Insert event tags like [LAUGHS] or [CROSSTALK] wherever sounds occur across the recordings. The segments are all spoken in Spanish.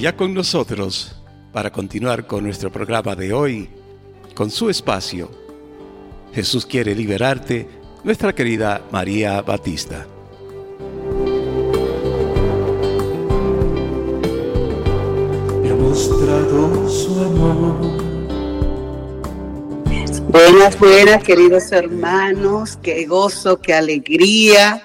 Y ya con nosotros, para continuar con nuestro programa de hoy, con su espacio, Jesús quiere liberarte, nuestra querida María Batista. Me ha mostrado su amor. Buenas, buenas, queridos hermanos, qué gozo, qué alegría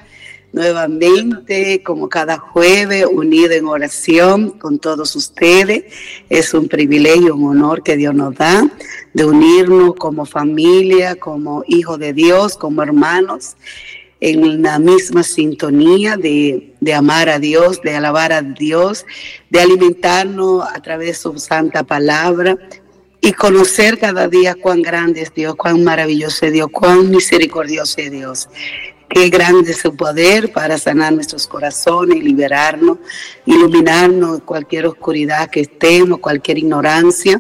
nuevamente, como cada jueves, unido en oración con todos ustedes. Es un privilegio, un honor que Dios nos da de unirnos como familia, como hijos de Dios, como hermanos, en la misma sintonía de, de amar a Dios, de alabar a Dios, de alimentarnos a través de su santa palabra, y conocer cada día cuán grande es Dios, cuán maravilloso es Dios, cuán misericordioso es Dios. Qué grande es su poder para sanar nuestros corazones, liberarnos, iluminarnos de cualquier oscuridad que estemos, cualquier ignorancia,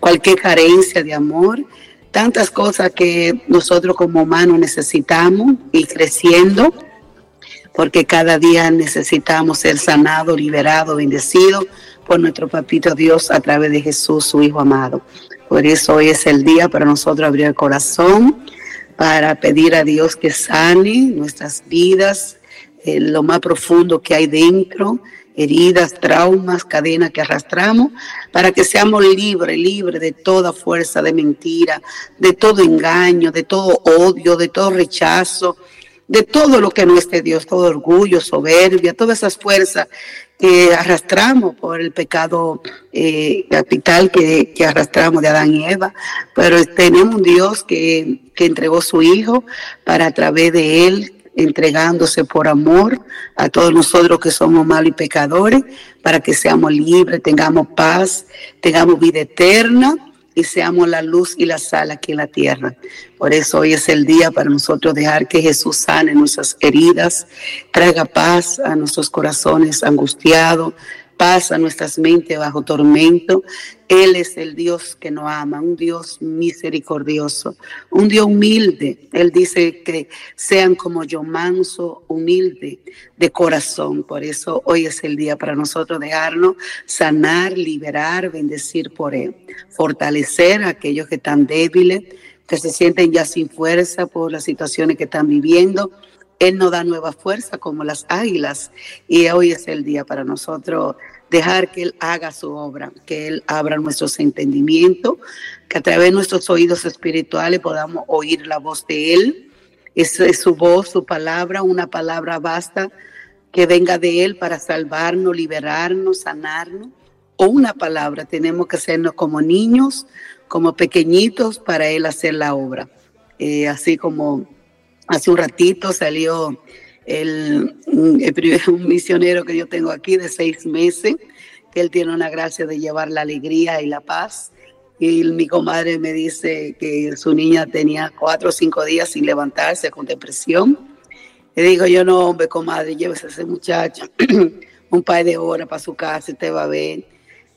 cualquier carencia de amor, tantas cosas que nosotros como humanos necesitamos y creciendo, porque cada día necesitamos ser sanados, liberados, bendecidos por nuestro papito Dios a través de Jesús, su Hijo amado. Por eso hoy es el día para nosotros abrir el corazón para pedir a Dios que sane nuestras vidas, eh, lo más profundo que hay dentro, heridas, traumas, cadenas que arrastramos, para que seamos libres, libres de toda fuerza de mentira, de todo engaño, de todo odio, de todo rechazo, de todo lo que no es de Dios, todo orgullo, soberbia, todas esas fuerzas que arrastramos por el pecado eh, capital que, que, arrastramos de Adán y Eva, pero tenemos un Dios que, que entregó su Hijo para a través de Él, entregándose por amor a todos nosotros que somos malos y pecadores, para que seamos libres, tengamos paz, tengamos vida eterna y seamos la luz y la sal aquí en la tierra. Por eso hoy es el día para nosotros dejar que Jesús sane nuestras heridas, traiga paz a nuestros corazones angustiados, paz a nuestras mentes bajo tormento. Él es el Dios que nos ama, un Dios misericordioso, un Dios humilde. Él dice que sean como yo, manso, humilde de corazón. Por eso hoy es el día para nosotros dejarnos sanar, liberar, bendecir por Él, fortalecer a aquellos que están débiles, que se sienten ya sin fuerza por las situaciones que están viviendo él nos da nueva fuerza como las águilas y hoy es el día para nosotros dejar que Él haga su obra, que Él abra nuestros entendimientos, que a través de nuestros oídos espirituales podamos oír la voz de Él. Es, es su voz, su palabra, una palabra basta que venga de Él para salvarnos, liberarnos, sanarnos. O una palabra, tenemos que hacernos como niños, como pequeñitos para Él hacer la obra. Eh, así como Hace un ratito salió el, el, [LAUGHS] un misionero que yo tengo aquí de seis meses, que él tiene una gracia de llevar la alegría y la paz. Y mi comadre me dice que su niña tenía cuatro o cinco días sin levantarse con depresión. Le digo yo, no, hombre, comadre, llévese a ese muchacho [CLEARS THROAT] un par de horas para su casa, te va a ver.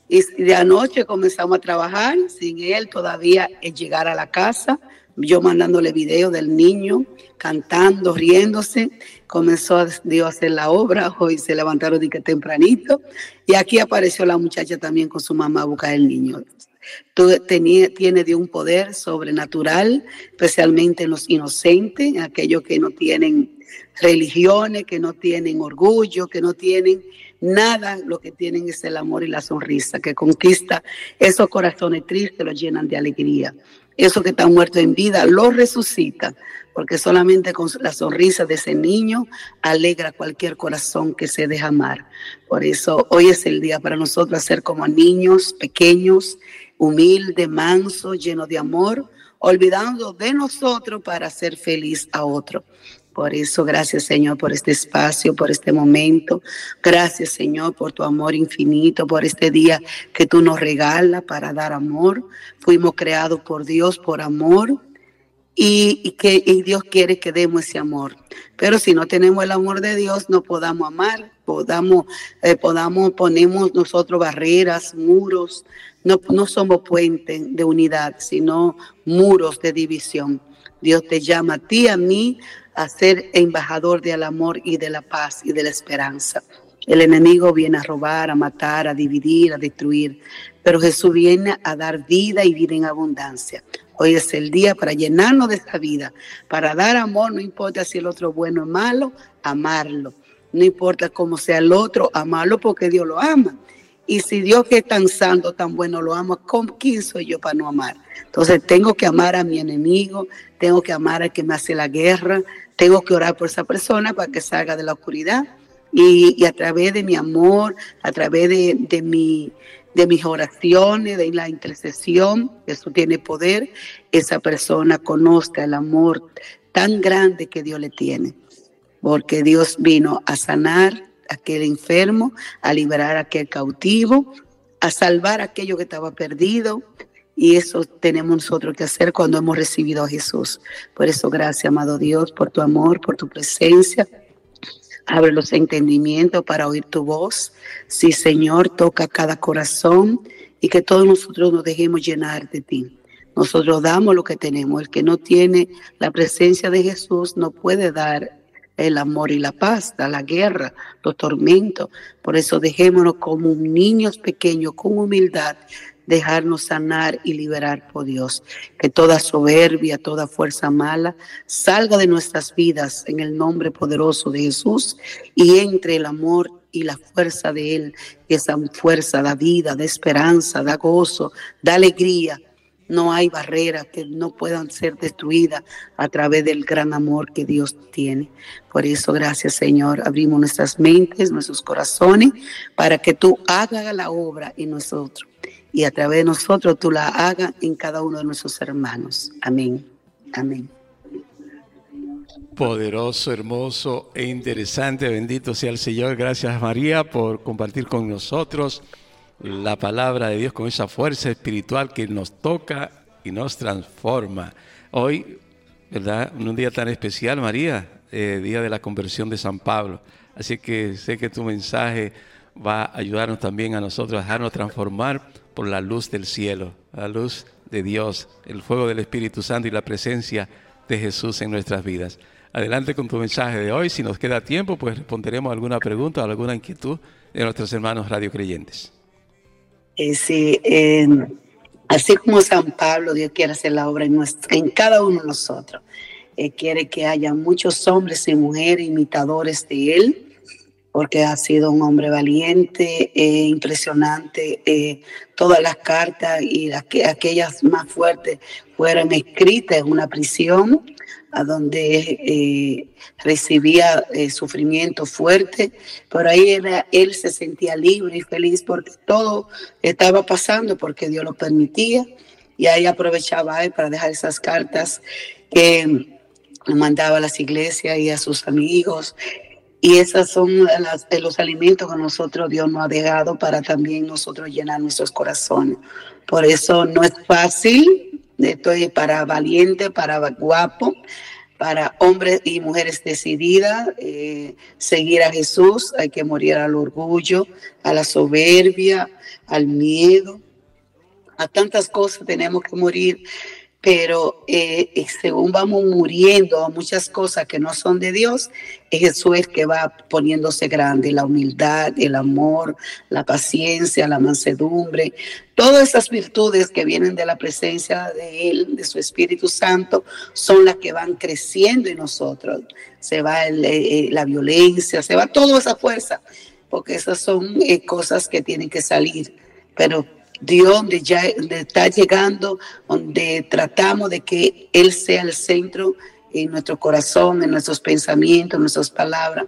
Y de anoche comenzamos a trabajar sin él todavía llegar a la casa yo mandándole video del niño cantando, riéndose, comenzó Dios a hacer la obra, hoy se levantaron de que tempranito, y aquí apareció la muchacha también con su mamá a buscar el niño. Tenía, tiene de un poder sobrenatural, especialmente en los inocentes, aquellos que no tienen religiones, que no tienen orgullo, que no tienen nada, lo que tienen es el amor y la sonrisa, que conquista esos corazones tristes, los llenan de alegría eso que está muerto en vida, lo resucita, porque solamente con la sonrisa de ese niño alegra cualquier corazón que se deja amar. Por eso hoy es el día para nosotros ser como niños pequeños, humildes, mansos, llenos de amor, olvidando de nosotros para ser feliz a otro. Por eso, gracias Señor por este espacio, por este momento. Gracias Señor por tu amor infinito, por este día que tú nos regalas para dar amor. Fuimos creados por Dios por amor y, que Dios quiere que demos ese amor. Pero si no tenemos el amor de Dios, no podamos amar, podamos, eh, podamos ponemos nosotros barreras, muros. No, no somos puentes de unidad, sino muros de división. Dios te llama a ti, a mí, a ser embajador del amor y de la paz y de la esperanza. El enemigo viene a robar, a matar, a dividir, a destruir, pero Jesús viene a dar vida y vida en abundancia. Hoy es el día para llenarnos de esta vida, para dar amor, no importa si el otro es bueno o malo, amarlo. No importa cómo sea el otro, amarlo porque Dios lo ama. Y si Dios que es tan santo, tan bueno, lo ama, ¿quién soy yo para no amar? Entonces tengo que amar a mi enemigo, tengo que amar al que me hace la guerra, tengo que orar por esa persona para que salga de la oscuridad. Y, a través de mi amor, a través de, de, mi, de mis oraciones, de la intercesión, eso tiene poder, esa persona conozca el amor tan grande que Dios le tiene. Porque Dios vino a sanar aquel enfermo, a liberar a aquel cautivo, a salvar a aquello que estaba perdido, y eso tenemos nosotros que hacer cuando hemos recibido a Jesús. Por eso, gracias, amado Dios, por tu amor, por tu presencia. Abre los entendimientos para oír tu voz. Sí, Señor, toca cada corazón y que todos nosotros nos dejemos llenar de ti. Nosotros damos lo que tenemos. El que no tiene la presencia de Jesús no puede dar el amor y la paz, da la guerra, los tormentos. Por eso dejémonos como niños pequeños, con humildad, dejarnos sanar y liberar por Dios. Que toda soberbia, toda fuerza mala salga de nuestras vidas en el nombre poderoso de Jesús y entre el amor y la fuerza de Él. Esa fuerza da vida, da esperanza, da gozo, da alegría. No hay barreras que no puedan ser destruidas a través del gran amor que Dios tiene. Por eso, gracias Señor, abrimos nuestras mentes, nuestros corazones, para que tú hagas la obra en nosotros y a través de nosotros tú la hagas en cada uno de nuestros hermanos. Amén. Amén. Poderoso, hermoso e interesante. Bendito sea el Señor. Gracias María por compartir con nosotros la palabra de Dios con esa fuerza espiritual que nos toca y nos transforma. Hoy, ¿verdad? Un día tan especial, María, eh, día de la conversión de San Pablo. Así que sé que tu mensaje va a ayudarnos también a nosotros a dejarnos transformar por la luz del cielo, la luz de Dios, el fuego del Espíritu Santo y la presencia de Jesús en nuestras vidas. Adelante con tu mensaje de hoy. Si nos queda tiempo, pues responderemos alguna pregunta o alguna inquietud de nuestros hermanos radiocreyentes. Sí, así como San Pablo, Dios quiere hacer la obra en, en cada uno de nosotros. Eh, quiere que haya muchos hombres y mujeres imitadores de Él porque ha sido un hombre valiente, eh, impresionante. Eh, todas las cartas y aquellas más fuertes fueron escritas en una prisión a donde eh, recibía sufrimiento fuerte, pero ahí era, él se sentía libre y feliz porque todo estaba pasando porque Dios lo permitía y ahí aprovechaba él para dejar esas cartas que mandaba a las iglesias y a sus amigos y esos son las, los alimentos que nosotros Dios nos ha dejado para también nosotros llenar nuestros corazones. Por eso no es fácil, estoy para valiente, para guapo, para hombres y mujeres decididas, eh, seguir a Jesús, hay que morir al orgullo, a la soberbia, al miedo, a tantas cosas tenemos que morir pero eh, eh, según vamos muriendo a muchas cosas que no son de Dios, es Jesús el que va poniéndose grande, la humildad, el amor, la paciencia, la mansedumbre, todas esas virtudes que vienen de la presencia de Él, de su Espíritu Santo, son las que van creciendo en nosotros. Se va eh, la violencia, se va toda esa fuerza, porque esas son cosas que tienen que salir, pero Dios donde ya está llegando, donde tratamos de que Él sea el centro en nuestro corazón, en nuestros pensamientos, en nuestras palabras,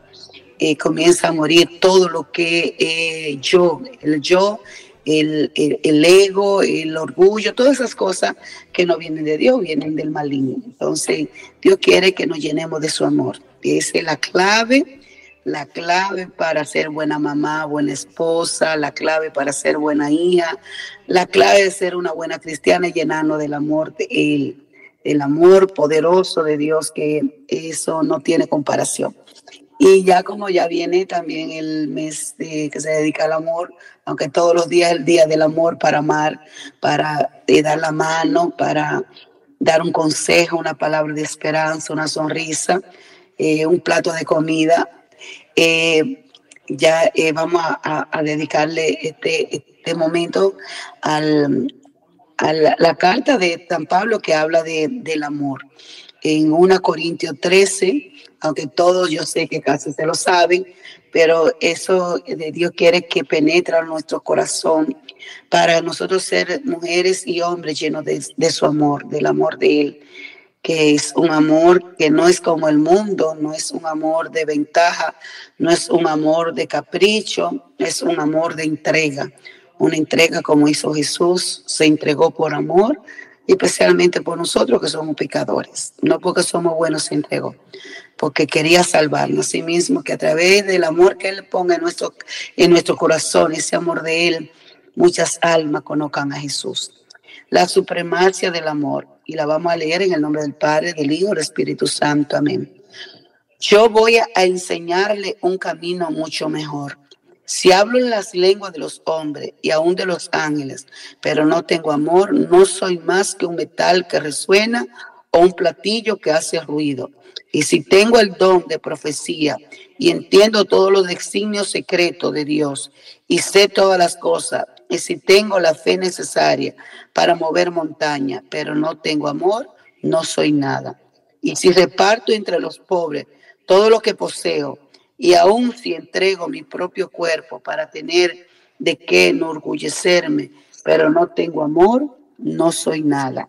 eh, comienza a morir todo lo que eh, yo, el yo, el, el, ego, el orgullo, todas esas cosas que no vienen de Dios, vienen del maligno. Entonces, Dios quiere que nos llenemos de su amor. Esa es la clave la clave para ser buena mamá, buena esposa, la clave para ser buena hija, la clave de ser una buena cristiana y llenarnos del amor de el amor poderoso de Dios, que eso no tiene comparación. Y ya como ya viene también el mes que se dedica al amor, aunque todos los días es el día del amor para amar, para eh, dar la mano, para dar un consejo, una palabra de esperanza, una sonrisa, eh, un plato de comida, eh, ya eh, vamos a, dedicarle este, este momento al, a la, carta de San Pablo que habla de, del amor. En 1 Corintios 13, aunque todos yo sé que casi se lo saben, pero eso de Dios quiere que penetre en nuestro corazón para nosotros ser mujeres y hombres llenos de, de su amor, del amor de Él que es un amor que no es como el mundo, no es un amor de ventaja, no es un amor de capricho, es un amor de entrega, una entrega como hizo Jesús, se entregó por amor, especialmente por nosotros que somos pecadores, no porque somos buenos se entregó, porque quería salvarnos a sí mismo, que a través del amor que Él ponga en nuestro, en nuestro corazón, ese amor de Él, muchas almas conozcan a Jesús. La supremacia del amor y la vamos a leer en el nombre del Padre, del Hijo, del Espíritu Santo. Amén. Yo voy a enseñarle un camino mucho mejor. Si hablo en las lenguas de los hombres y aún de los ángeles, pero no tengo amor, no soy más que un metal que resuena o un platillo que hace ruido. Y si tengo el don de profecía y entiendo todos los designios secretos de Dios y sé todas las cosas, y si tengo la fe necesaria para mover montaña, pero no tengo amor, no soy nada. Y si reparto entre los pobres todo lo que poseo, y aun si entrego mi propio cuerpo para tener de qué enorgullecerme, pero no tengo amor, no soy nada.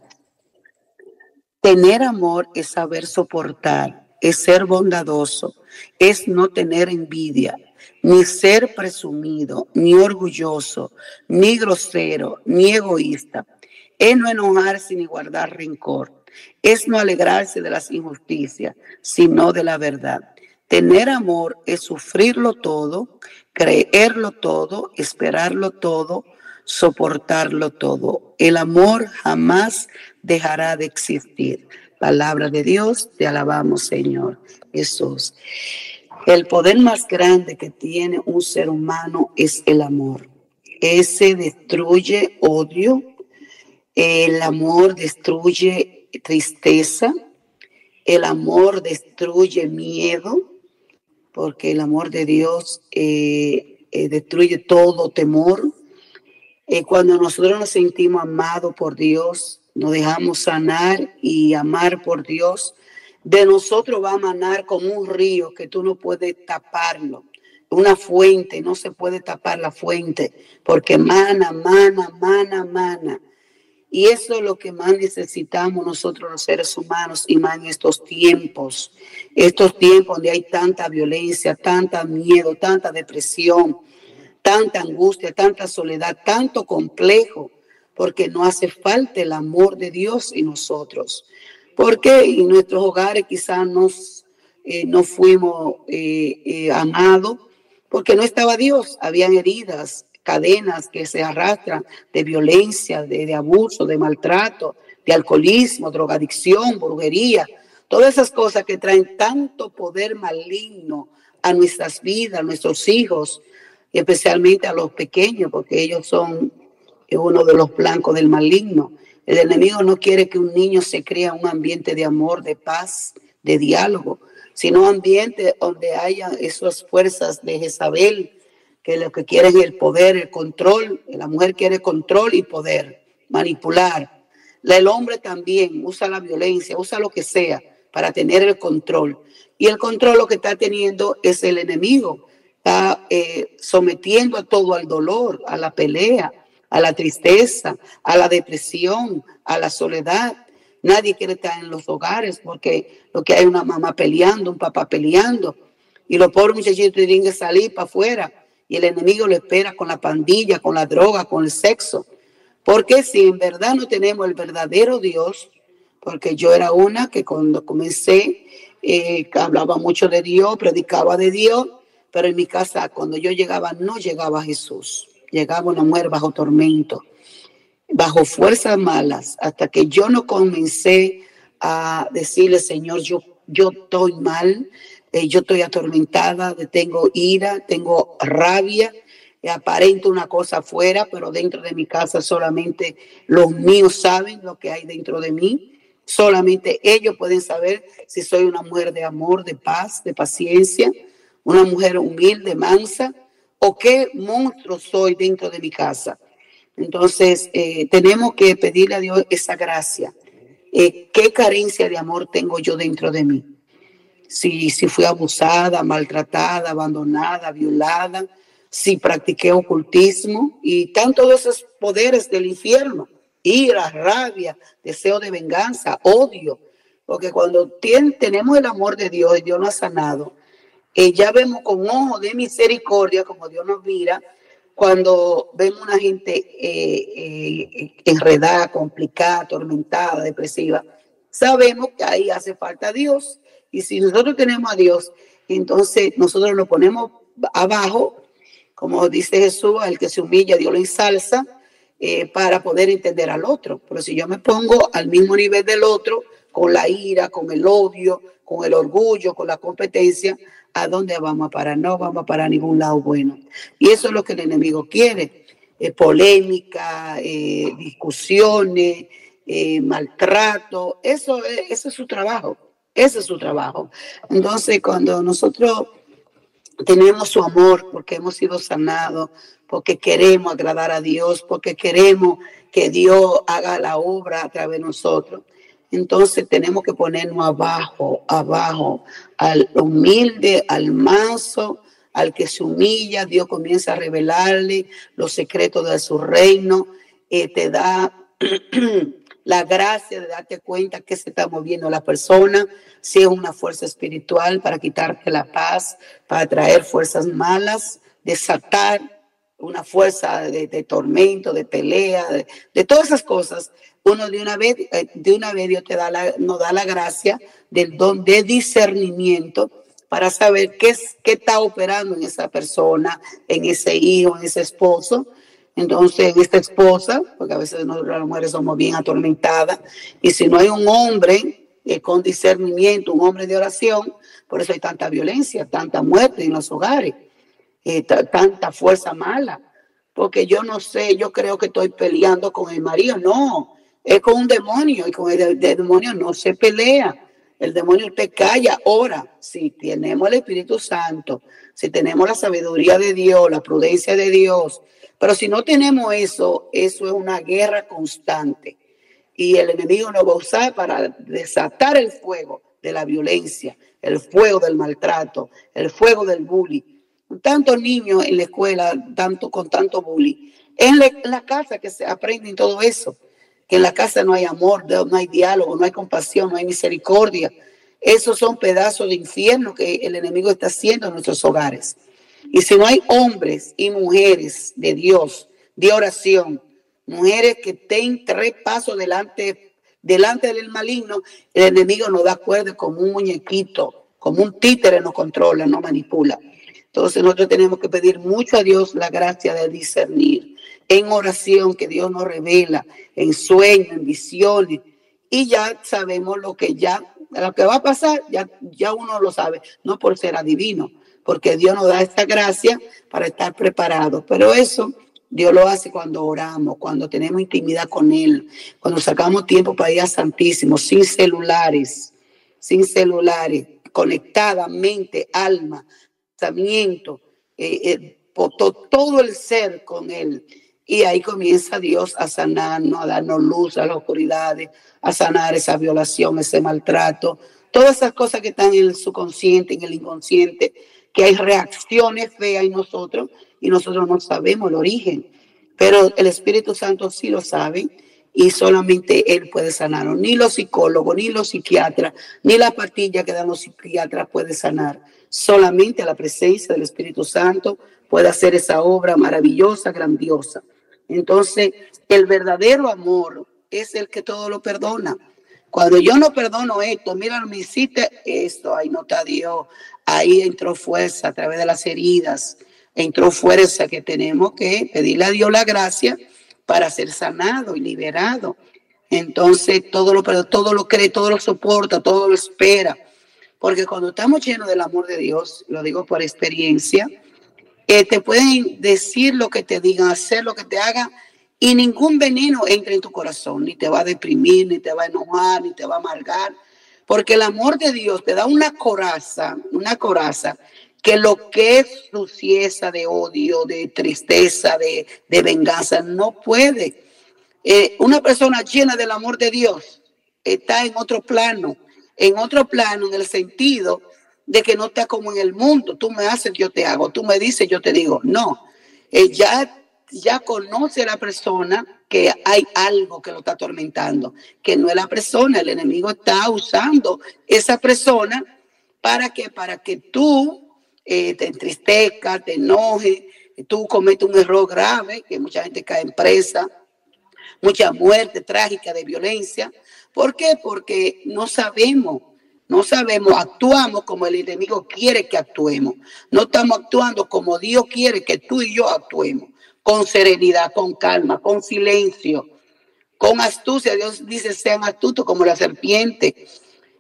Tener amor es saber soportar, es ser bondadoso, es no tener envidia, ni ser presumido, ni orgulloso, ni grosero, ni egoísta. Es no enojarse ni guardar rencor. Es no alegrarse de las injusticias, sino de la verdad. Tener amor es sufrirlo todo, creerlo todo, esperarlo todo, soportarlo todo. El amor jamás dejará de existir. Palabra de Dios, te alabamos, Señor Jesús. El poder más grande que tiene un ser humano es el amor. Ese destruye odio, el amor destruye tristeza, el amor destruye miedo, porque el amor de Dios eh, eh, destruye todo temor. Eh, cuando nosotros nos sentimos amados por Dios, nos dejamos sanar y amar por Dios, de nosotros va a manar como un río que tú no puedes taparlo. Una fuente, no se puede tapar la fuente, porque mana, mana, mana, mana. Y eso es lo que más necesitamos nosotros los seres humanos y más en estos tiempos, estos tiempos donde hay tanta violencia, tanta miedo, tanta depresión, tanta angustia, tanta soledad, tanto complejo, porque no hace falta el amor de Dios en nosotros. Porque en nuestros hogares quizás nos, eh, no fuimos eh, eh, amados, porque no estaba Dios, habían heridas, cadenas que se arrastran de violencia, de, abuso, de maltrato, de alcoholismo, drogadicción, brujería, todas esas cosas que traen tanto poder maligno a nuestras vidas, a nuestros hijos, y especialmente a los pequeños, porque ellos son uno de los blancos del maligno. El enemigo no quiere que un niño se crea un ambiente de amor, de paz, de diálogo, sino un ambiente donde haya esas fuerzas de Jezabel, que lo que quieren es el poder, el control. La mujer quiere control y poder, manipular. El hombre también usa la violencia, usa lo que sea para tener el control. Y el control lo que está teniendo es el enemigo. Está eh, sometiendo a todo al dolor, a la pelea, a la tristeza, a la depresión, a la soledad. Nadie quiere estar en los hogares porque lo que hay una mamá peleando, un papá peleando. Y los pobres muchachitos tienen que salir para afuera y el enemigo lo espera con la pandilla, con la droga, con el sexo. Porque si en verdad no tenemos el verdadero Dios, porque yo era una que cuando comencé eh, hablaba mucho de Dios, predicaba de Dios, pero en mi casa cuando yo llegaba no llegaba Jesús, llegaba una mujer bajo tormento, bajo fuerzas malas, hasta que yo no comencé a decirle, Señor, yo, yo estoy mal, eh, yo estoy atormentada, tengo ira, tengo rabia, aparento una cosa afuera, pero dentro de mi casa solamente los míos saben lo que hay dentro de mí. Solamente ellos pueden saber si soy una mujer de amor, de paz, de paciencia, una mujer humilde, mansa, o qué monstruo soy dentro de mi casa. Entonces, eh, tenemos que pedirle a Dios esa gracia. Eh, ¿Qué carencia de amor tengo yo dentro de mí? Si, si fui abusada, maltratada, abandonada, violada, si practiqué ocultismo y tantos esos poderes del infierno, ira, rabia, deseo de venganza, odio, porque cuando tenemos el amor de Dios y Dios nos ha sanado, eh, ya vemos con ojo de misericordia como Dios nos mira, cuando vemos una gente eh, eh, enredada, complicada, atormentada, depresiva, sabemos que ahí hace falta Dios. Y si nosotros tenemos a Dios, entonces nosotros nos ponemos abajo, como dice Jesús, al que se humilla, Dios lo ensalza, para poder entender al otro. Pero si yo me pongo al mismo nivel del otro, con la ira, con el odio, con el orgullo, con la competencia, ¿a dónde vamos a parar? No vamos a parar a ningún lado bueno. Y eso es lo que el enemigo quiere. Eh, polémica, eh, discusiones, eh, maltrato. Eso, ese es su trabajo. Ese es su trabajo. Entonces, cuando nosotros tenemos su amor, porque hemos sido sanados, porque queremos agradar a Dios, porque queremos que Dios haga la obra a través de nosotros, entonces tenemos que ponernos abajo, abajo, al humilde, al manso, al que se humilla, Dios comienza a revelarle los secretos de su reino, eh, te da [CLEARS THROAT] la gracia de darte cuenta que se está moviendo la persona, si es una fuerza espiritual para quitarte la paz, para traer fuerzas malas, desatar una fuerza de, tormento, de pelea, de, todas esas cosas, uno de una vez, eh, de una vez Dios te da la, nos da la gracia del don de discernimiento para saber qué, es, qué está operando en esa persona, en ese hijo, en ese esposo. Entonces, en esta esposa, porque a veces nosotros las mujeres somos bien atormentadas, y si no hay un hombre eh, con discernimiento, un hombre de oración, por eso hay tanta violencia, tanta muerte en los hogares, eh, tanta fuerza mala, porque yo no sé, yo creo que estoy peleando con el marido, no, es con un demonio y con el, demonio no se pelea. El demonio te calla. Ahora, si tenemos el Espíritu Santo, si tenemos la sabiduría de Dios, la prudencia de Dios, pero si no tenemos eso, eso es una guerra constante. Y el enemigo nos va a usar para desatar el fuego de la violencia, el fuego del maltrato, el fuego del bullying. Tantos niños en la escuela, tanto con tanto bullying. En la, en la casa que se aprenden todo eso en la casa no hay amor, no hay diálogo, no hay compasión, no hay misericordia. Esos son pedazos de infierno que el enemigo está haciendo en nuestros hogares. Y si no hay hombres y mujeres de Dios, de oración, mujeres que estén tres pasos delante, delante del maligno, el enemigo nos da cuerda como un muñequito, como un títere nos controla, nos manipula. Entonces nosotros tenemos que pedir mucho a Dios la gracia de discernir en oración que Dios nos revela, en sueños, en visiones, y ya sabemos lo que ya, lo que va a pasar, ya, ya uno lo sabe, no por ser adivino, porque Dios nos da esta gracia para estar preparados, pero eso Dios lo hace cuando oramos, cuando tenemos intimidad con Él, cuando sacamos tiempo para ir a Santísimo, sin celulares, sin celulares, conectada mente, alma, pensamiento, eh, eh, todo el ser con Él. Y ahí comienza Dios a sanarnos, a darnos luz a las oscuridades, a sanar esa violación, ese maltrato, todas esas cosas que están en el subconsciente, en el inconsciente, que hay reacciones feas en nosotros y nosotros no sabemos el origen. Pero el Espíritu Santo sí lo sabe y solamente Él puede sanarnos. Ni los psicólogos, ni los psiquiatras, ni la pastilla que dan los psiquiatras puede sanar. Solamente la presencia del Espíritu Santo puede hacer esa obra maravillosa, grandiosa. Entonces, el verdadero amor es el que todo lo perdona. Cuando yo no perdono esto, mira, me hiciste esto, ahí no está Dios, ahí entró fuerza a través de las heridas, entró fuerza que tenemos que pedirle a Dios la gracia para ser sanado y liberado. Entonces, todo lo, todo lo cree, todo lo soporta, todo lo espera. Porque cuando estamos llenos del amor de Dios, lo digo por experiencia, te pueden decir lo que te digan, hacer lo que te hagan y ningún veneno entra en tu corazón, ni te va a deprimir, ni te va a enojar, ni te va a amargar, porque el amor de Dios te da una coraza, una coraza que lo que es sucieza de odio, de tristeza, de, venganza, no puede. Eh, una persona llena del amor de Dios está en otro plano, en otro plano en el sentido de que no está como en el mundo. Tú me haces, yo te hago. Tú me dices, yo te digo. No. ya, ya conoce la persona que hay algo que lo está atormentando, que no es la persona. El enemigo está usando esa persona para que, para que tú eh, te entristezca, te enoje, tú cometes un error grave, que mucha gente cae en presa, mucha muerte trágica de violencia. ¿Por qué? Porque no sabemos, no sabemos, actuamos como el enemigo quiere que actuemos. No estamos actuando como Dios quiere que tú y yo actuemos, con serenidad, con calma, con silencio, con astucia. Dios dice, sean astutos como la serpiente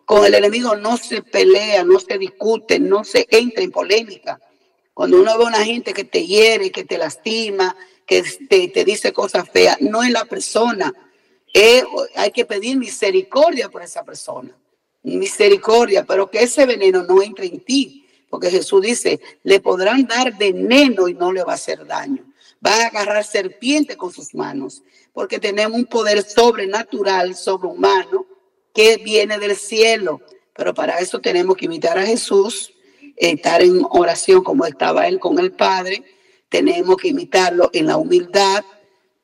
con el enemigo no se pelea, no se discute, no se entra en polémica. Cuando uno ve a una gente que te hiere, que te lastima, que te, dice cosas feas, no es la persona. hay que pedir misericordia por esa persona. Misericordia, pero que ese veneno no entre en ti. Porque Jesús dice, le podrán dar veneno y no le va a hacer daño. Va a agarrar serpiente con sus manos. Porque tenemos un poder sobrenatural, sobrehumano, que viene del cielo. Pero para eso tenemos que imitar a Jesús, estar en oración como estaba él con el Padre. Tenemos que imitarlo en la humildad,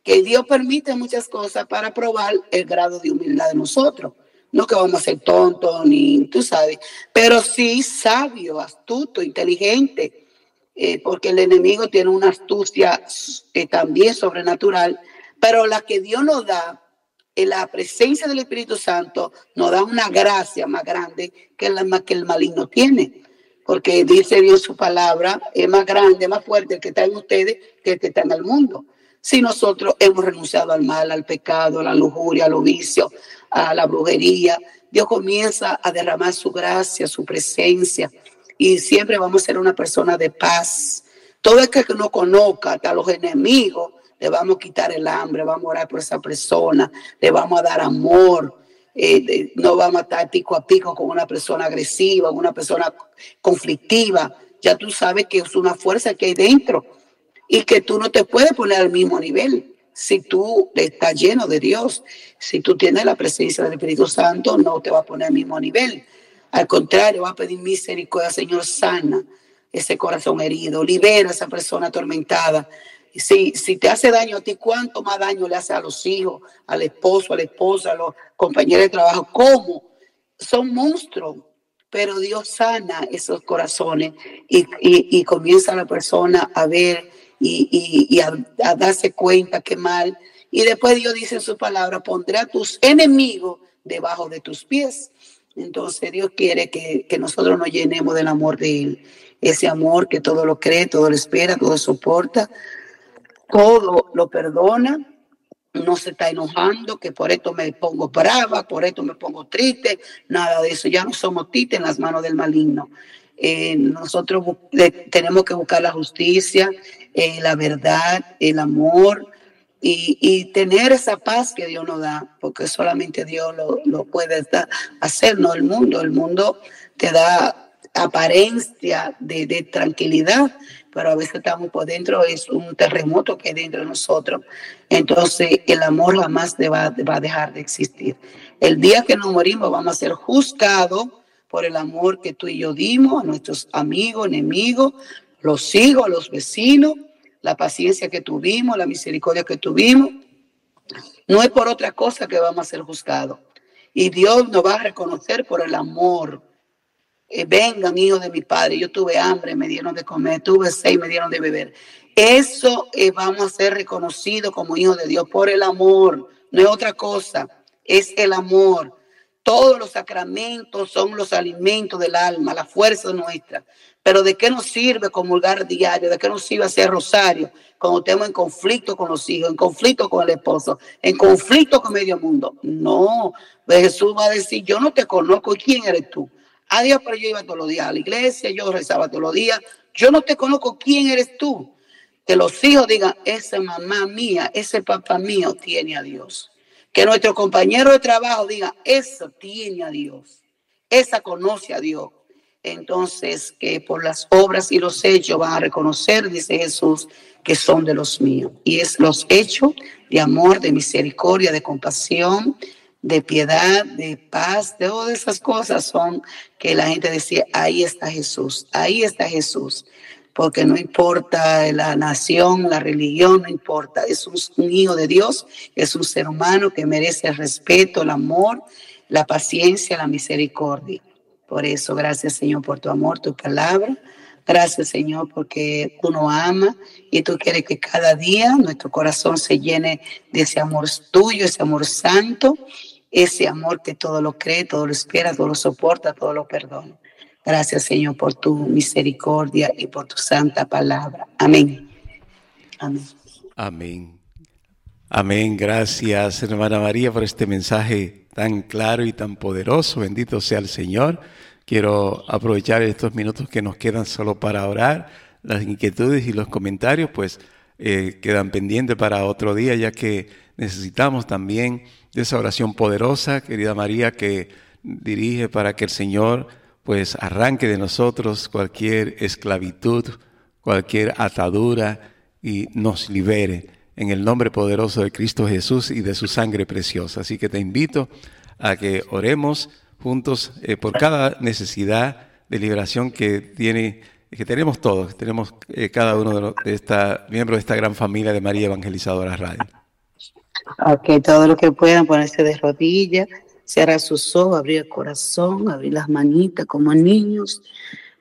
que Dios permite muchas cosas para probar el grado de humildad de nosotros. No que vamos a ser tontos, ni tú sabes, pero sí sabio, astuto, inteligente, eh, porque el enemigo tiene una astucia eh, también sobrenatural, pero la que Dios nos da la presencia del Espíritu Santo nos da una gracia más grande que la que el maligno tiene. Porque dice Dios su palabra, es más grande, más fuerte el que está en ustedes que el que está en el mundo. Si nosotros hemos renunciado al mal, al pecado, a la lujuria, al vicio, a la brujería, Dios comienza a derramar su gracia, su presencia, y siempre vamos a ser una persona de paz. Todo el que no conozca, hasta los enemigos, le vamos a quitar el hambre, vamos a orar por esa persona, le vamos a dar amor. Eh, no vamos a estar pico a pico con una persona agresiva, una persona conflictiva. Ya tú sabes que es una fuerza que hay dentro y que tú no te puedes poner al mismo nivel. Si tú estás lleno de Dios, si tú tienes la presencia del Espíritu Santo, no te va a poner al mismo nivel. Al contrario, va a pedir misericordia, Señor, sana ese corazón herido, libera a esa persona atormentada, si, si te hace daño a ti, ¿cuánto más daño le hace a los hijos, al esposo, a la esposa, a los compañeros de trabajo? ¿Cómo? Son monstruos, pero Dios sana esos corazones y, comienza la persona a ver y, a, darse cuenta que mal. Y después Dios dice en su palabra, pondré a tus enemigos debajo de tus pies. Entonces Dios quiere que, que nosotros nos llenemos del amor de Él. Ese amor que todo lo cree, todo lo espera, todo soporta, todo lo perdona, no se está enojando, que por esto me pongo brava, por esto me pongo triste, nada de eso, ya no somos tites en las manos del maligno. Eh, nosotros tenemos que buscar la justicia, eh, la verdad, el amor y, tener esa paz que Dios nos da, porque solamente Dios lo, puede hacer, no el mundo. El mundo te da apariencia de, de tranquilidad, pero a veces estamos por dentro, es un terremoto que hay dentro de nosotros. Entonces el amor jamás va, va a dejar de existir. El día que nos morimos vamos a ser juzgados por el amor que tú y yo dimos a nuestros amigos, enemigos, los hijos, los vecinos, la paciencia que tuvimos, la misericordia que tuvimos. No es por otra cosa que vamos a ser juzgados. Y Dios nos va a reconocer por el amor eh, vengan hijos de mi padre, yo tuve hambre, me dieron de comer, tuve seis, me dieron de beber. Eso eh, vamos a ser reconocidos como hijos de Dios por el amor, no es otra cosa, es el amor. Todos los sacramentos son los alimentos del alma, la fuerza nuestra. Pero ¿de qué nos sirve comulgar diario? ¿De qué nos sirve hacer rosario cuando estamos en conflicto con los hijos, en conflicto con el esposo, en conflicto con medio mundo? No, pues Jesús va a decir, yo no te conozco, ¿quién eres tú? Adiós, pero yo iba todos los días a la iglesia, yo rezaba todos los días. Yo no te conozco quién eres tú. Que los hijos digan, esa mamá mía, ese papá mío tiene a Dios. Que nuestro compañero de trabajo diga, eso tiene a Dios. Esa conoce a Dios. Entonces que por las obras y los hechos van a reconocer, dice Jesús, que son de los míos. Y es los hechos de amor, de misericordia, de compasión, de piedad, de paz, de todas esas cosas son que la gente decía, ahí está Jesús, ahí está Jesús, porque no importa la nación, la religión, no importa, es un, hijo de Dios, es un ser humano que merece el respeto, el amor, la paciencia, la misericordia. Por eso, gracias Señor por tu amor, tu palabra. Gracias Señor porque tú nos amas y tú quieres que cada día nuestro corazón se llene de ese amor tuyo, ese amor santo ese amor que todo lo cree, todo lo espera, todo lo soporta, todo lo perdona. Gracias, Señor, por tu misericordia y por tu santa palabra. Amén. Amén. Amén. Amén. Gracias, hermana María, por este mensaje tan claro y tan poderoso. Bendito sea el Señor. Quiero aprovechar estos minutos que nos quedan solo para orar. Las inquietudes y los comentarios, pues, eh, quedan pendientes para otro día, ya que necesitamos también de esa oración poderosa, querida María, que dirige para que el Señor pues arranque de nosotros cualquier esclavitud, cualquier atadura y nos libere en el nombre poderoso de Cristo Jesús y de su sangre preciosa. Así que te invito a que oremos juntos eh, por cada necesidad de liberación que tiene que tenemos todos, tenemos eh, cada uno de, los, de esta miembros de esta gran familia de María Evangelizadora Radio. Ok, todo lo que puedan ponerse de rodillas, cerrar sus ojos, abrir el corazón, abrir las manitas como niños,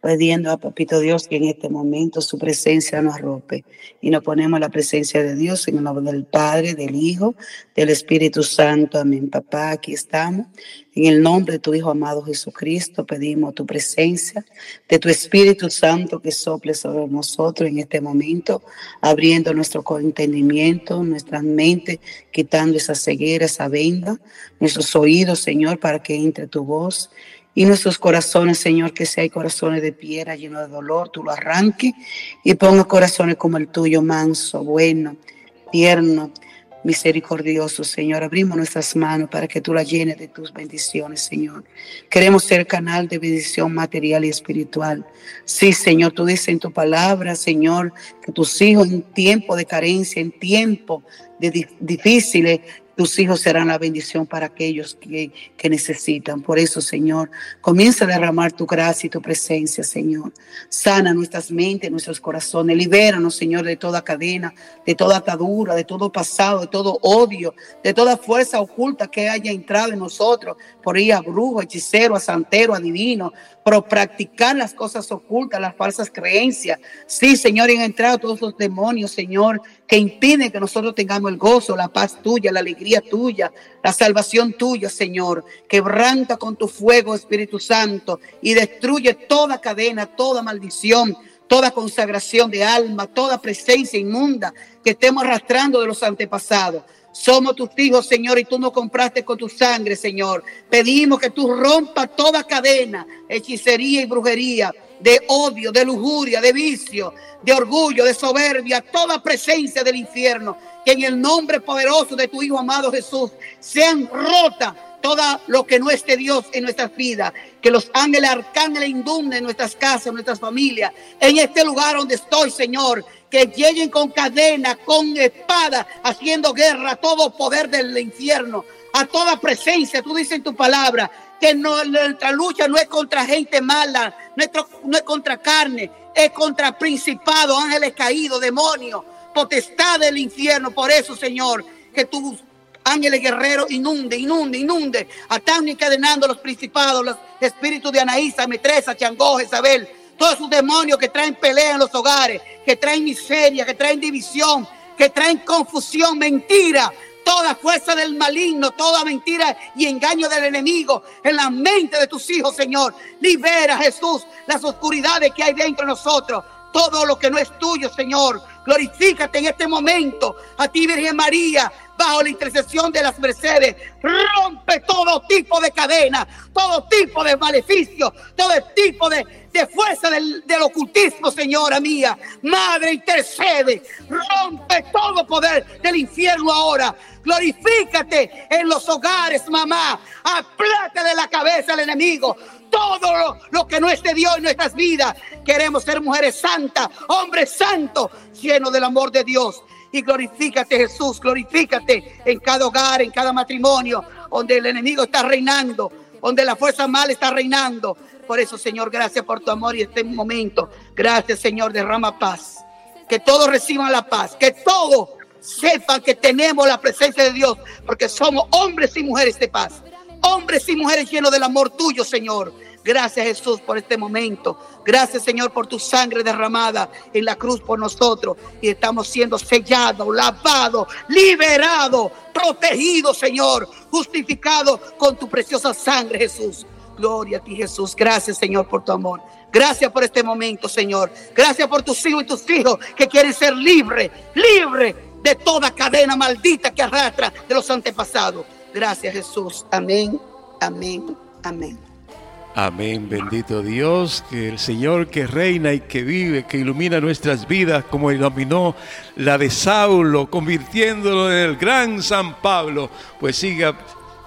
pidiendo a Papito Dios que en este momento su presencia nos arrope. Y nos ponemos la presencia de Dios en el nombre del Padre, del Hijo, del Espíritu Santo. Amén. Papá, aquí estamos. En el nombre de tu Hijo amado Jesucristo, pedimos tu presencia, de tu Espíritu Santo que sople sobre nosotros en este momento, abriendo nuestro entendimiento, nuestras mentes, quitando esa ceguera, esa venda, nuestros oídos, Señor, para que entre tu voz y nuestros corazones, Señor, que si hay corazones de piedra llenos de dolor, tú lo arranques y ponga corazones como el tuyo, manso, bueno, tierno, misericordioso, Señor. Abrimos nuestras manos para que tú las llenes de tus bendiciones, Señor. Queremos ser canal de bendición material y espiritual. Sí, Señor, tú dices en tu palabra, Señor, que tus hijos en tiempo de carencia, en tiempo de difíciles, tus hijos serán la bendición para aquellos que, necesitan. Por eso, Señor, comienza a derramar tu gracia y tu presencia, Señor. Sana nuestras mentes, nuestros corazones. Libéranos, Señor, de toda cadena, de toda atadura, de todo pasado, de todo odio, de toda fuerza oculta que haya entrado en nosotros ahí a brujo, hechicero, a santero, a divino, practicar las cosas ocultas, las falsas creencias. Sí, Señor, han entrado todos los demonios, Señor, que impiden que nosotros tengamos el gozo, la paz tuya, la alegría tuya, la salvación tuya, Señor. Quebranta con tu fuego, Espíritu Santo, y destruye toda cadena, toda maldición, toda consagración de alma, toda presencia inmunda que estemos arrastrando de los antepasados. Somos tus hijos, Señor, y tú nos compraste con tu sangre, Señor. Pedimos que tú rompas toda cadena, hechicería y brujería, de odio, de lujuria, de vicio, de orgullo, de soberbia, toda presencia del infierno. Que en el nombre poderoso de tu Hijo amado Jesús sean rotas todo lo que no esté Dios en nuestras vidas. Que los ángeles arcángeles inunden nuestras casas, nuestras familias. En este lugar donde estoy, Señor. Que lleguen con cadena, con espada, haciendo guerra a todo poder del infierno. A toda presencia, tú dices en tu palabra, que nuestra lucha no es contra gente mala, nuestro, no es contra carne, es contra principados, ángeles caídos, demonios, potestad del infierno. Por eso, Señor, que tus ángeles guerreros inunde, inunde, inunde, atando y encadenando los principados, los espíritus de Anaísa, Metresa, Changó, Isabel, todos esos demonios que traen pelea en los hogares, que traen miseria, que traen división, que traen confusión, mentira, toda fuerza del maligno, toda mentira y engaño del enemigo en la mente de tus hijos, Señor. Libera, Jesús, las oscuridades que hay dentro de nosotros. Todo lo que no es tuyo, Señor. Glorifícate en este momento. A ti, Virgen María, bajo la intercesión de las Mercedes. Rompe todo tipo de cadena, todo tipo de maleficio, todo tipo de, de fuerza del, del, ocultismo, señora mía. Madre, intercede. Rompe todo poder del infierno ahora. Glorifícate en los hogares, mamá. de la cabeza al enemigo. Todo lo, lo, que no es de Dios en nuestras vidas. Queremos ser mujeres santas, hombres santos, llenos del amor de Dios. Y glorifícate, Jesús, glorifícate en cada hogar, en cada matrimonio, donde el enemigo está reinando, donde la fuerza mal está reinando. Por eso, Señor, gracias por tu amor y este momento. Gracias, Señor, derrama paz. Que todos reciban la paz, que todos sepan que tenemos la presencia de Dios, porque somos hombres y mujeres de paz. Hombres y mujeres llenos del amor tuyo, Señor. Gracias Jesús por este momento. Gracias Señor por tu sangre derramada en la cruz por nosotros. Y estamos siendo sellados, lavados, liberados, protegidos Señor, justificados con tu preciosa sangre Jesús. Gloria a ti Jesús. Gracias Señor por tu amor. Gracias por este momento Señor. Gracias por tus hijos y tus hijos que quieren ser libres, libres de toda cadena maldita que arrastra de los antepasados. Gracias Jesús. Amén, amén, amén. Amén, bendito Dios, que el Señor que reina y que vive, que ilumina nuestras vidas como iluminó la de Saulo, convirtiéndolo en el gran San Pablo, pues siga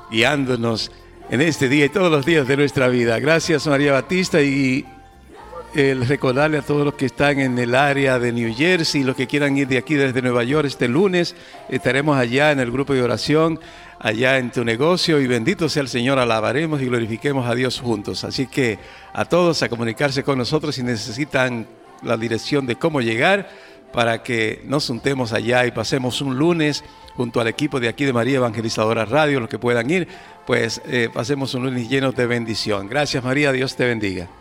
guiándonos en este día y todos los días de nuestra vida. Gracias María Batista y el recordarle a todos los que están en el área de New Jersey, los que quieran ir de aquí desde Nueva York este lunes, estaremos allá en el grupo de oración allá en tu negocio y bendito sea el Señor, alabaremos y glorifiquemos a Dios juntos. Así que a todos a comunicarse con nosotros si necesitan la dirección de cómo llegar para que nos juntemos allá y pasemos un lunes junto al equipo de aquí de María Evangelizadora Radio, los que puedan ir, pues eh, pasemos un lunes lleno de bendición. Gracias María, Dios te bendiga.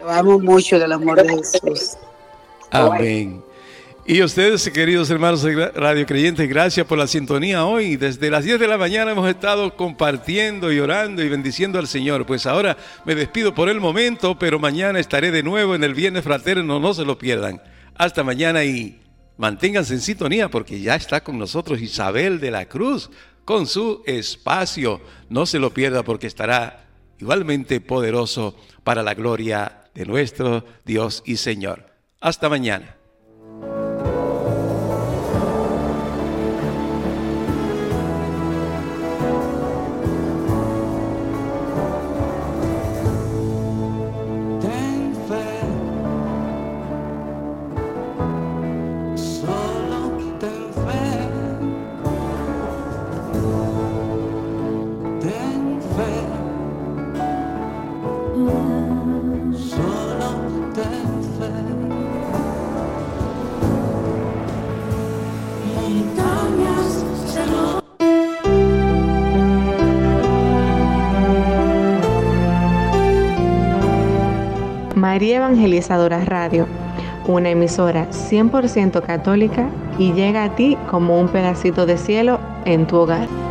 Lo amo mucho del amor de Jesús. Amén. Y ustedes, queridos hermanos Radio Creyentes, gracias por la sintonía hoy. Desde las 10 de la mañana hemos estado compartiendo y orando y bendiciendo al Señor. Pues ahora me despido por el momento, pero mañana estaré de nuevo en el Viernes Fraterno, no se lo pierdan. Hasta mañana y manténganse en sintonía porque ya está con nosotros Isabel de la Cruz con su espacio. No se lo pierda porque estará igualmente poderoso para la gloria de nuestro Dios y Señor. Hasta mañana. Radio, una emisora 100% católica y llega a ti como un pedacito de cielo en tu hogar.